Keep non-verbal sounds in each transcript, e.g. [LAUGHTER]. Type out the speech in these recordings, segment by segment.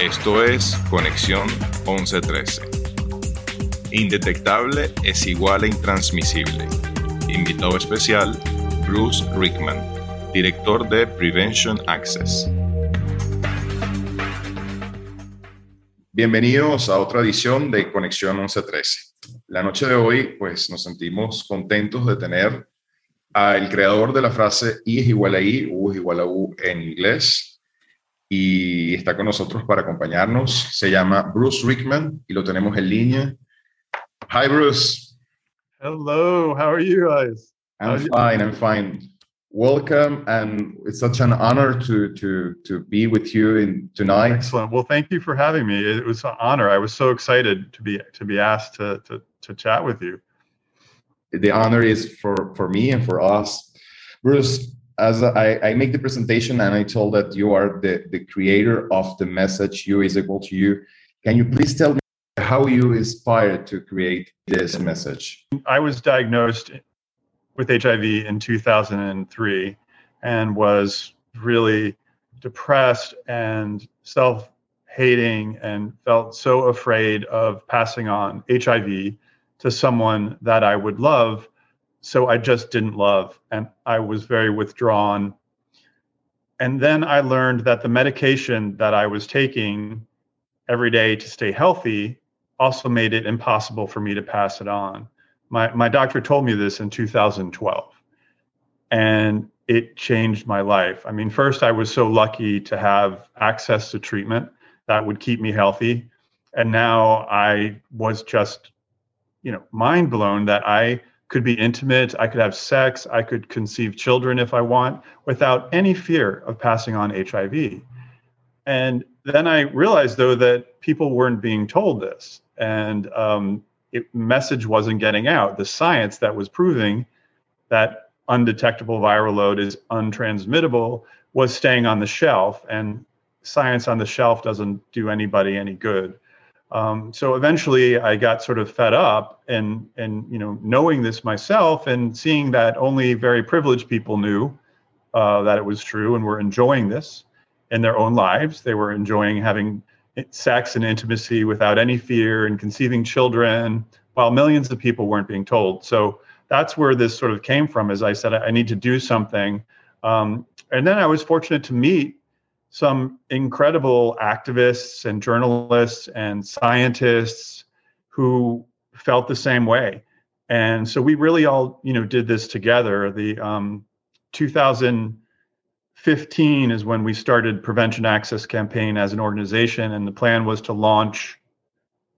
Esto es Conexión 1113. Indetectable es igual a intransmisible. Invitado especial, Bruce Rickman, director de Prevention Access. Bienvenidos a otra edición de Conexión 1113. La noche de hoy, pues nos sentimos contentos de tener Ah, al creador de la frase I es igual a I, U es igual a U en inglés, y está con nosotros para acompañarnos. Se llama Bruce Richman y lo tenemos en línea. Hi, Bruce. Hello, how are you guys? I'm fine, I'm fine. Welcome, and it's such an honor to to to be with you in tonight. Excellent. Well, thank you for having me. It was an honor. I was so excited to be to be asked to to to chat with you. The honor is for for me and for us. Bruce, as I, I, make the presentation and I told that you are the, the creator of the message you is equal to you. Can you please tell me how you inspired to create this message? I was diagnosed with HIV in 2003 and was really depressed and self hating and felt so afraid of passing on HIV to someone that I would love so I just didn't love and I was very withdrawn. And then I learned that the medication that I was taking every day to stay healthy also made it impossible for me to pass it on. My my doctor told me this in 2012. And it changed my life. I mean, first I was so lucky to have access to treatment that would keep me healthy. And now I was just, you know, mind blown that I could be intimate. I could have sex. I could conceive children if I want without any fear of passing on HIV. And then I realized, though, that people weren't being told this, and um, it, message wasn't getting out. The science that was proving that undetectable viral load is untransmittable was staying on the shelf, and science on the shelf doesn't do anybody any good. Um, so eventually I got sort of fed up and and you know knowing this myself and seeing that only very privileged people knew uh, that it was true and were enjoying this in their own lives. They were enjoying having sex and intimacy without any fear and conceiving children while millions of people weren't being told. So that's where this sort of came from. As I said, I need to do something. Um, and then I was fortunate to meet some incredible activists and journalists and scientists who felt the same way. And so we really all, you know, did this together. The um, 2015 is when we started Prevention Access Campaign as an organization, and the plan was to launch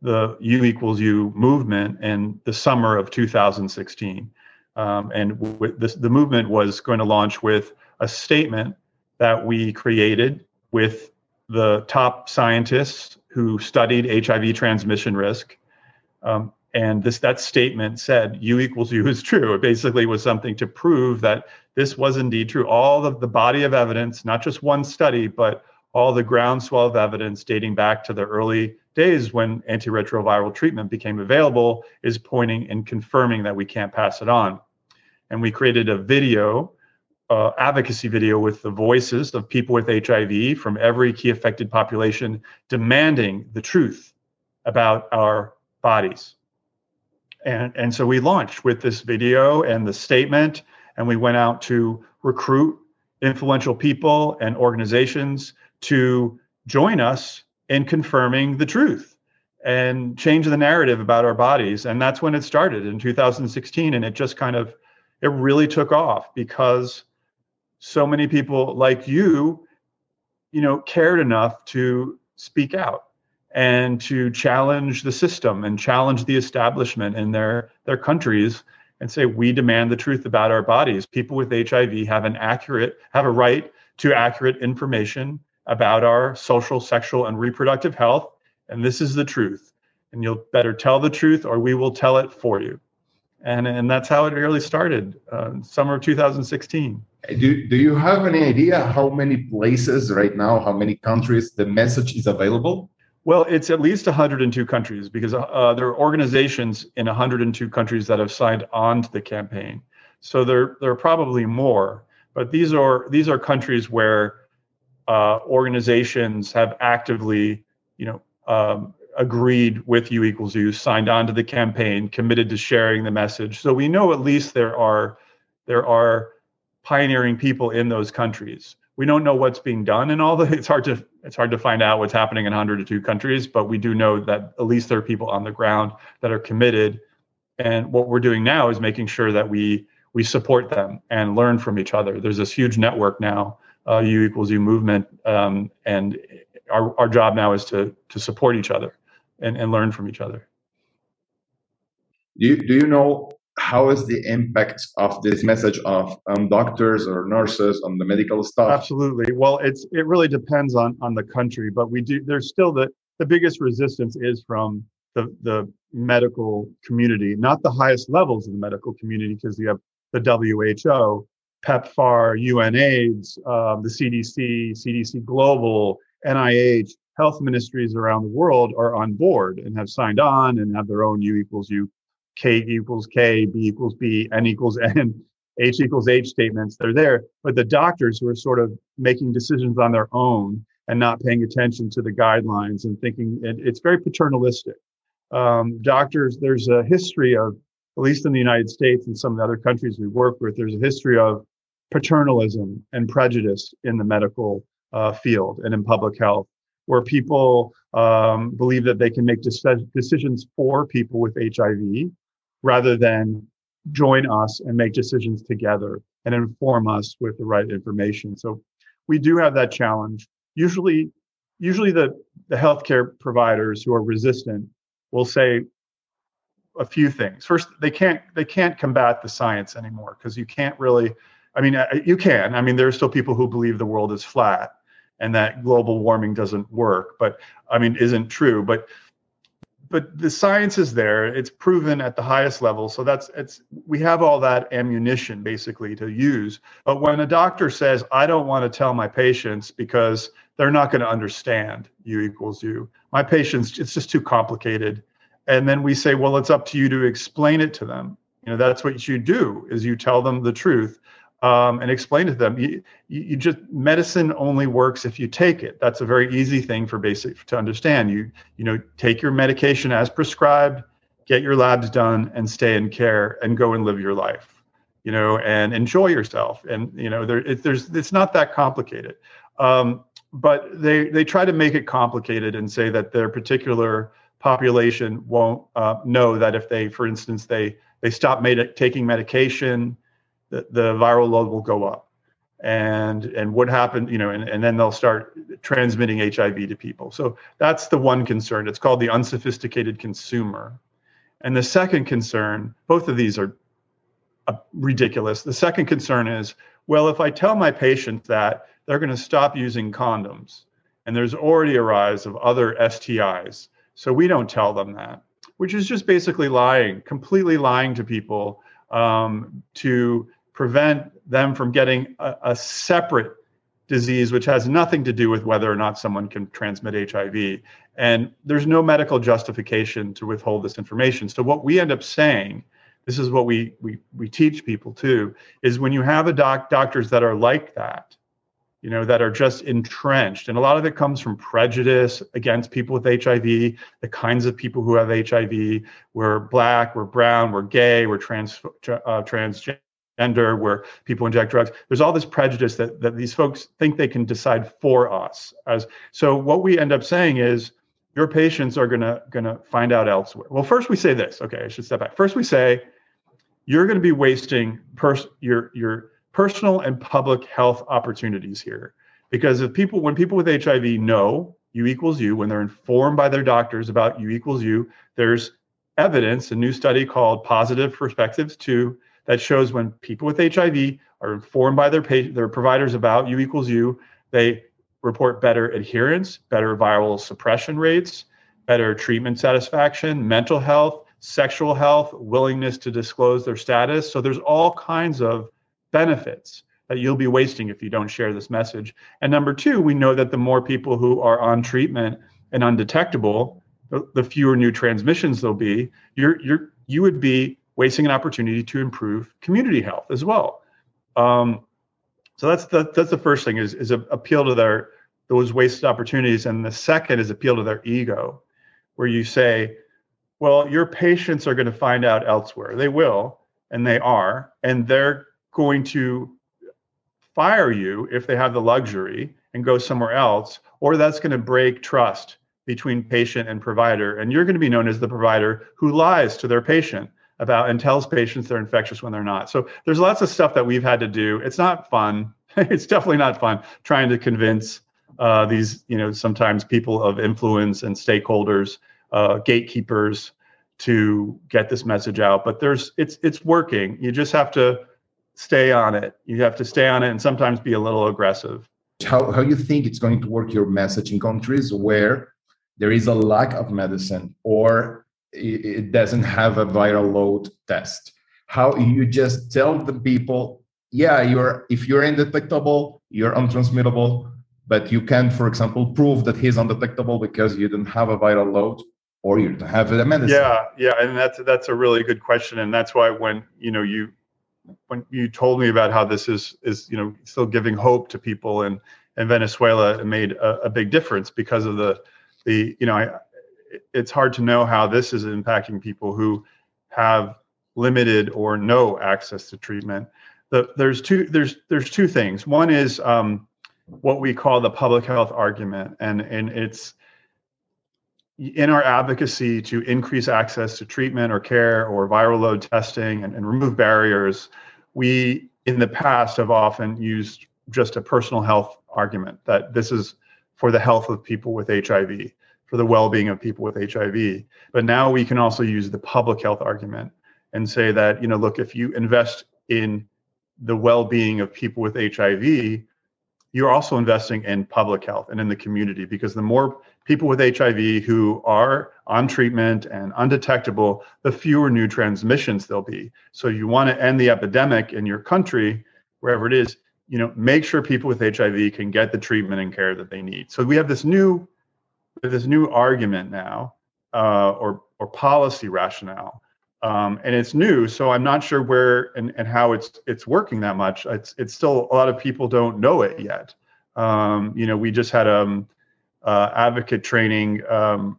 the U equals U movement in the summer of 2016. Um, and w- this, the movement was going to launch with a statement that we created with the top scientists who studied HIV transmission risk. Um, and this that statement said U equals U is true. It basically was something to prove that this was indeed true. All of the body of evidence, not just one study, but all the groundswell of evidence dating back to the early days when antiretroviral treatment became available, is pointing and confirming that we can't pass it on. And we created a video uh, advocacy video with the voices of people with HIV from every key affected population demanding the truth about our bodies. And, and so we launched with this video and the statement, and we went out to recruit influential people and organizations to join us in confirming the truth and change the narrative about our bodies. And that's when it started in 2016. And it just kind of, it really took off because so many people like you, you know, cared enough to speak out and to challenge the system and challenge the establishment in their their countries and say we demand the truth about our bodies. People with HIV have an accurate have a right to accurate information about our social, sexual, and reproductive health, and this is the truth. And you'll better tell the truth, or we will tell it for you. And and that's how it really started, uh, summer of 2016. Do, do you have any idea how many places right now, how many countries the message is available? Well, it's at least 102 countries because uh, there are organizations in 102 countries that have signed on to the campaign. So there, there are probably more, but these are these are countries where uh, organizations have actively, you know, um, agreed with U equals U, signed on to the campaign, committed to sharing the message. So we know at least there are there are pioneering people in those countries. We don't know what's being done in all the. It's hard to it's hard to find out what's happening in 102 countries, but we do know that at least there are people on the ground that are committed. And what we're doing now is making sure that we we support them and learn from each other. There's this huge network now, uh, U equals U movement, um, and our, our job now is to to support each other and, and learn from each other. Do you, do you know how is the impact of this message of um, doctors or nurses on the medical staff? Absolutely. Well, it's it really depends on on the country, but we do. There's still the the biggest resistance is from the the medical community, not the highest levels of the medical community, because you have the WHO, PEPFAR, UNAIDS, uh, the CDC, CDC Global, NIH, health ministries around the world are on board and have signed on and have their own U equals U, K equals K, B equals B, N equals [LAUGHS] N, H equals H statements. They're there. But the doctors who are sort of making decisions on their own and not paying attention to the guidelines and thinking it's very paternalistic. Um, doctors, there's a history of, at least in the United States and some of the other countries we work with, there's a history of paternalism and prejudice in the medical uh, field and in public health where people um, believe that they can make decisions for people with HIV rather than join us and make decisions together and inform us with the right information. So we do have that challenge. Usually, usually the, the healthcare providers who are resistant will say a few things. First, they can't they can't combat the science anymore because you can't really. I mean, uh, you can. I mean, there are still people who believe the world is flat, and that global warming doesn't work but i mean isn't true but but the science is there. It's proven at the highest level so that's it's we have all that ammunition basically to use. But when a doctor says i don't want to tell my patients because they're not going to understand u equals u my patients it's just too complicated. And then we say well it's up to you to explain it to them. You know that's what you do is you tell them the truth um, and explain to them you, you just medicine only works if you take it. That's a very easy thing for basic to understand. You you know take your medication as prescribed get your labs done and stay in care and go and live your life you know and enjoy yourself. And you know there it, there's it's not that complicated. Um, but they they try to make it complicated and say that their particular population won't uh, know that if they for instance they they stop med- taking medication the, the viral load will go up. And and what happened you know and, and then they'll start transmitting hiv to people. So that's the one concern. It's called the unsophisticated consumer. And the second concern both of these are uh, ridiculous. The second concern is well if i tell my patients that they're going to stop using condoms. And there's already a rise of other stis so we don't tell them that which is just basically lying completely lying to people um, to prevent them from getting a, a, separate disease which has nothing to do with whether or not someone can transmit HIV. And there's no medical justification to withhold this information. So what we end up saying, this is what we we we teach people too, is when you have a doc doctors that are like that, you know, that are just entrenched, and a lot of it comes from prejudice against people with HIV, the kinds of people who have HIV. We're black, we're brown, we're gay, we're trans uh, transgender gender, where people inject drugs. There's all this prejudice that that these folks think they can decide for us. As so, what we end up saying is, your patients are gonna gonna find out elsewhere. Well, first we say this. Okay, I should step back. First we say, you're going to be wasting pers- your your personal and public health opportunities here, because if people when people with HIV know U equals U, when they're informed by their doctors about U equals U, there's evidence, a new study called Positive Perspectives 2 that shows when people with HIV are informed by their their providers about U equals U, they report better adherence, better viral suppression rates, better treatment satisfaction, mental health, sexual health, willingness to disclose their status. So there's all kinds of benefits that you'll be wasting if you don't share this message. And number two, we know that the more people who are on treatment and undetectable, the, the fewer new transmissions there'll be. You're you're you would be wasting an opportunity to improve community health as well. Um, So that's the that's the first thing is is appeal to their those wasted opportunities, and the second is appeal to their ego, where you say, well, your patients are going to find out elsewhere. They will, and they are, and they're going to fire you if they have the luxury and go somewhere else, or that's going to break trust between patient and provider. And you're going to be known as the provider who lies to their patient about and tells patients they're infectious when they're not. So there's lots of stuff that we've had to do. It's not fun. [LAUGHS] it's definitely not fun trying to convince uh, these, you know, sometimes people of influence and stakeholders, uh, gatekeepers to get this message out. But there's it's it's working. You just have to stay on it. You have to stay on it and sometimes be a little aggressive. How how you think it's going to work your message in countries where there is a lack of medicine or it doesn't have a viral load test. How you just tell the people yeah you're if you're undetectable you're untransmittable but you can for example prove that he's undetectable because you don't have a viral load or you don't have a medicine. Yeah yeah and that's that's a really good question and that's why when you know you when you told me about how this is is you know still giving hope to people in in Venezuela it made a, a big difference because of the the you know I, it's hard to know how this is impacting people who have limited or no access to treatment. The, there's two there's there's two things. One is um, what we call the public health argument, and and it's in our advocacy to increase access to treatment or care or viral load testing and, and remove barriers. We in the past have often used just a personal health argument that this is for the health of people with HIV for the well-being of people with HIV. But now we can also use the public health argument and say that, you know, look, if you invest in the well-being of people with HIV, you're also investing in public health and in the community because the more people with HIV who are on treatment and undetectable, the fewer new transmissions there'll be. So you want to end the epidemic in your country, wherever it is, you know, make sure people with HIV can get the treatment and care that they need. So we have this new this new argument now uh, or or policy rationale. Um, and it's new so i'm not sure where and, and how it's it's working that much. It's it's still a lot of people don't know it yet. Um, you know we just had um uh, advocate training um,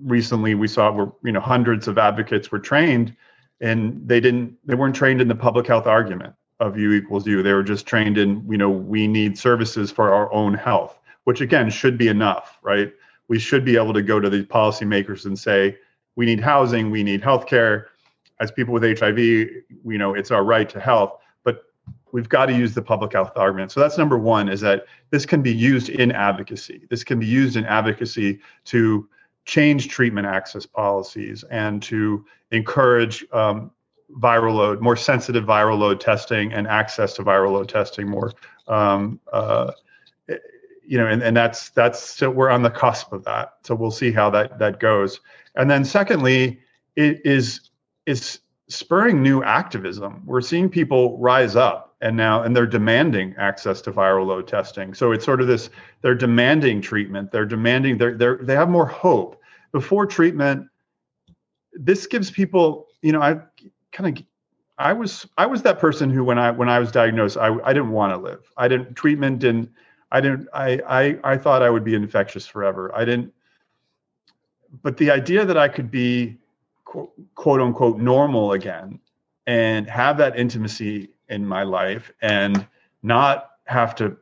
recently. We saw where you know hundreds of advocates were trained and they didn't they weren't trained in the public health argument of u equals u they were just trained in you know we need services for our own health which again should be enough, right? We should be able to go to the policymakers and say, we need housing, we need healthcare. As people with HIV, you know, it's our right to health, but we've got to use the public health argument. So that's number one is that this can be used in advocacy. This can be used in advocacy to change treatment access policies and to encourage um, viral load, more sensitive viral load testing and access to viral load testing more um, uh, you know, and, and that's that's so we're on the cusp of that. So we'll see how that that goes. And then secondly, it is is spurring new activism. We're seeing people rise up and now and they're demanding access to viral load testing. So it's sort of this they're demanding treatment. They're demanding they're they're they have more hope. Before treatment, this gives people, you know, I kind of I was I was that person who when I when I was diagnosed, I I didn't want to live. I didn't treatment didn't I didn't. I, I I thought I would be infectious forever. I didn't. But the idea that I could be quote, quote unquote normal again and have that intimacy in my life and not have to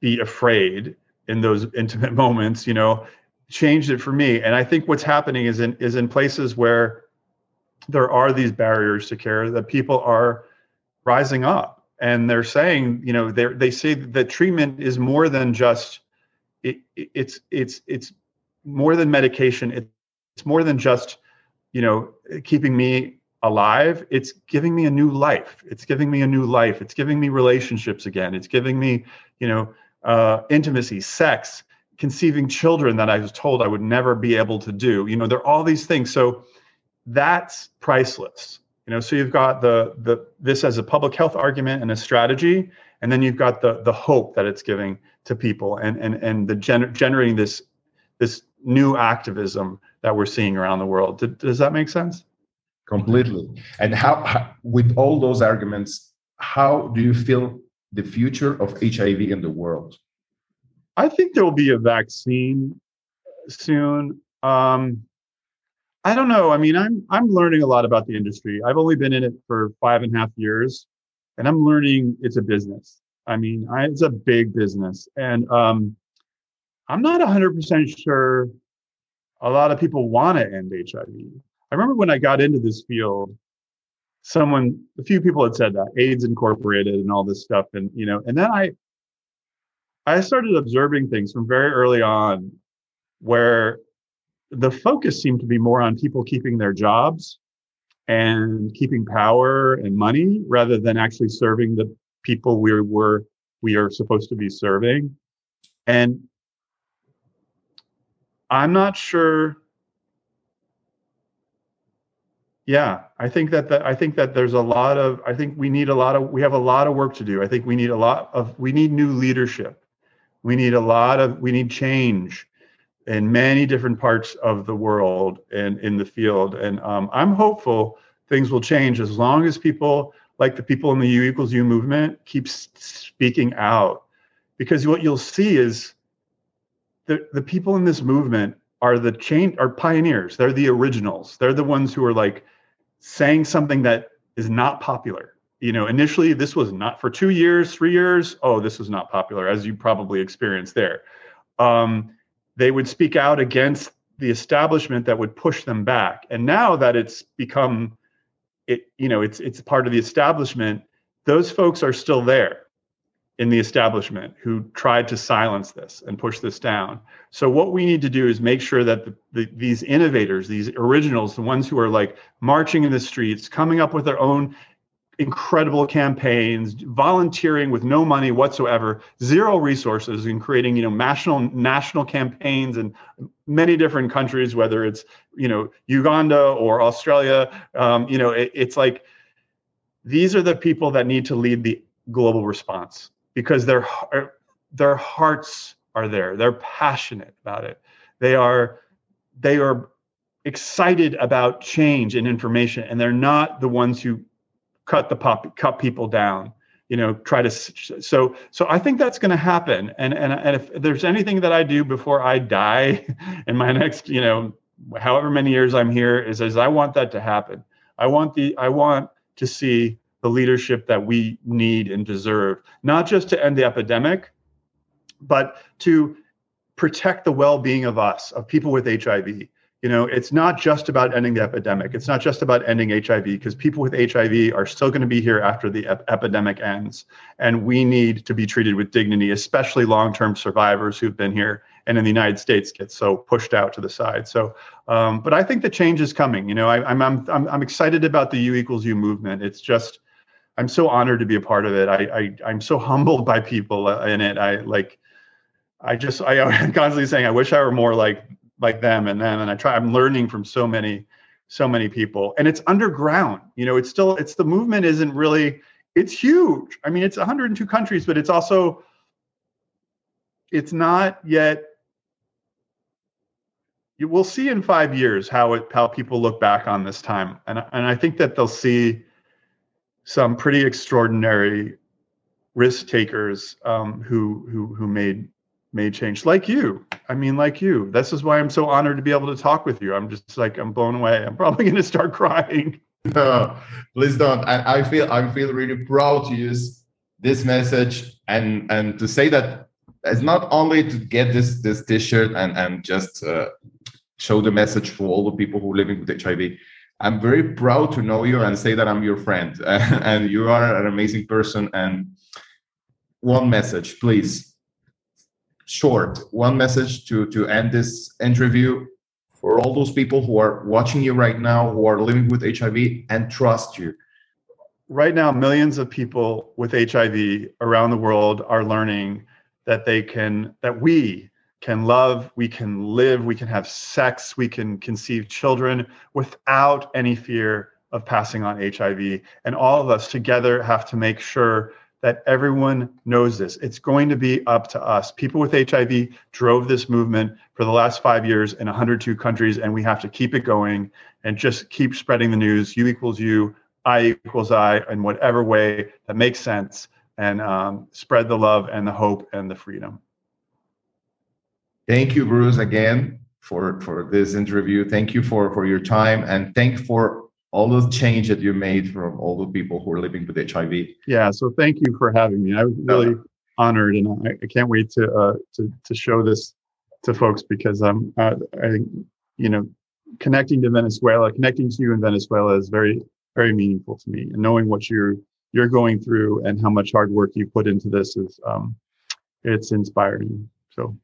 be afraid in those intimate [LAUGHS] moments, you know, changed it for me. And I think what's happening is in is in places where there are these barriers to care that people are rising up and they're saying you know they they say that treatment is more than just it, it's it's it's more than medication. It's more than just you know keeping me alive. It's giving me a new life. It's giving me a new life. It's giving me relationships again. It's giving me you know uh, intimacy sex conceiving children that i was told i would never be able to do. You know there are all these things. So that's priceless you know, so you've got the the this as a public health argument and a strategy, and then you've got the the hope that it's giving to people and and and the gener- generating this this new activism that we're seeing around the world. Did, does that make sense? Completely. And how, how with all those arguments, how do you feel the future of HIV in the world? I think there will be a vaccine soon. Um, I don't know. I mean, I'm I'm learning a lot about the industry. I've only been in it for five and a half years, and I'm learning it's a business. I mean, I, it's a big business, and um, I'm not 100% sure a lot of people want to end HIV. I remember when I got into this field, someone, a few people had said that AIDS Incorporated and all this stuff, and you know, and then I, I started observing things from very early on, where the focus seemed to be more on people keeping their jobs and keeping power and money rather than actually serving the people we were we are supposed to be serving. And i'm not sure yeah i think that, that i think that there's a lot of i think we need a lot of we have a lot of work to do. I think we need a lot of we need new leadership. We need a lot of we need change in many different parts of the world and in the field. And um, I'm hopeful things will change as long as people like the people in the U equals U movement keep speaking out. Because what you'll see is the, the people in this movement are the chain are pioneers. They're the originals. They're the ones who are like saying something that is not popular. You know, initially this was not for two years, three years. Oh, this was not popular, as you probably experienced there. Um, they would speak out against the establishment that would push them back. And now that it's become it, you know, it's it's part of the establishment, those folks are still there in the establishment who tried to silence this and push this down. So what we need to do is make sure that the, the, these innovators, these originals, the ones who are like marching in the streets, coming up with their own incredible campaigns, volunteering with no money whatsoever, zero resources in creating, you know, national national campaigns in many different countries, whether it's, you know, Uganda or Australia. Um, you know, it, it's like these are the people that need to lead the global response because their their hearts are there. They're passionate about it. They are they are excited about change and information and they're not the ones who cut the pop cut people down you know try to so so i think that's going to happen. And and and if there's anything that i do before i die [LAUGHS] in my next you know however many years i'm here is is i want that to happen. I want the i want to see the leadership that we need and deserve not just to end the epidemic but to protect the well-being of us of people with hiv you know it's not just about ending the epidemic. It's not just about ending hiv because people with hiv are still going to be here after the ep- epidemic ends. And we need to be treated with dignity especially long-term survivors who've been here and in the united states get so pushed out to the side. So um, but i think the change is coming. You know I, am I'm, I'm i'm excited about the u equals u movement. It's just i'm so honored to be a part of it. I, I i'm so [LAUGHS] humbled by people in it. I like I just I, [LAUGHS] I'm constantly saying I wish I were more like like them and them. And i try i'm learning from so many so many people. And it's underground you know it's still it's the movement isn't really it's huge. I mean it's 102 countries but it's also it's not yet you will see in five years how it how people look back on this time. And and i think that they'll see some pretty extraordinary risk takers um, who who who made made change. Like you. I mean like you. This is why i'm so honored to be able to talk with you. I'm just like i'm blown away. I'm probably [LAUGHS] going to start crying. No please don't. I, I feel i feel really proud to use this message and and to say that it's not only to get this this t-shirt and and just uh, show the message for all the people who are living with hiv i'm very proud to know you and say that i'm your friend. [LAUGHS] And you are an amazing person. And one message please short one message to to end this interview. For all those people who are watching you right now who are living with hiv and trust you. Right now millions of people with hiv around the world are learning that they can that we can love we can live we can have sex we can conceive children without any fear of passing on hiv and all of us together have to make sure that everyone knows this. It's going to be up to us. People with HIV drove this movement for the last five years in 102 countries, and we have to keep it going and just keep spreading the news. U equals U, I equals I, in whatever way that makes sense. and um, spread the love and the hope and the freedom. Thank you, Bruce, again for for this interview. Thank you for for your time and thank for all the change that you made from all the people who are living with HIV. Yeah, so thank you for having me. I was really no. honored, and I, I, can't wait to uh, to to show this to folks because um uh, I you know connecting to Venezuela, connecting to you in Venezuela is very very meaningful to me, and knowing what you're you're going through and how much hard work you put into this is um it's inspiring. So.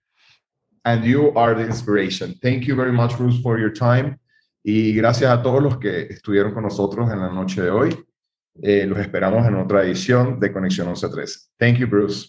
And you are the inspiration. Thank you very much, Bruce, for your time. Y gracias a todos los que estuvieron con nosotros en la noche de hoy. Eh, los esperamos en otra edición de Conexión 11.3. Thank you, Bruce.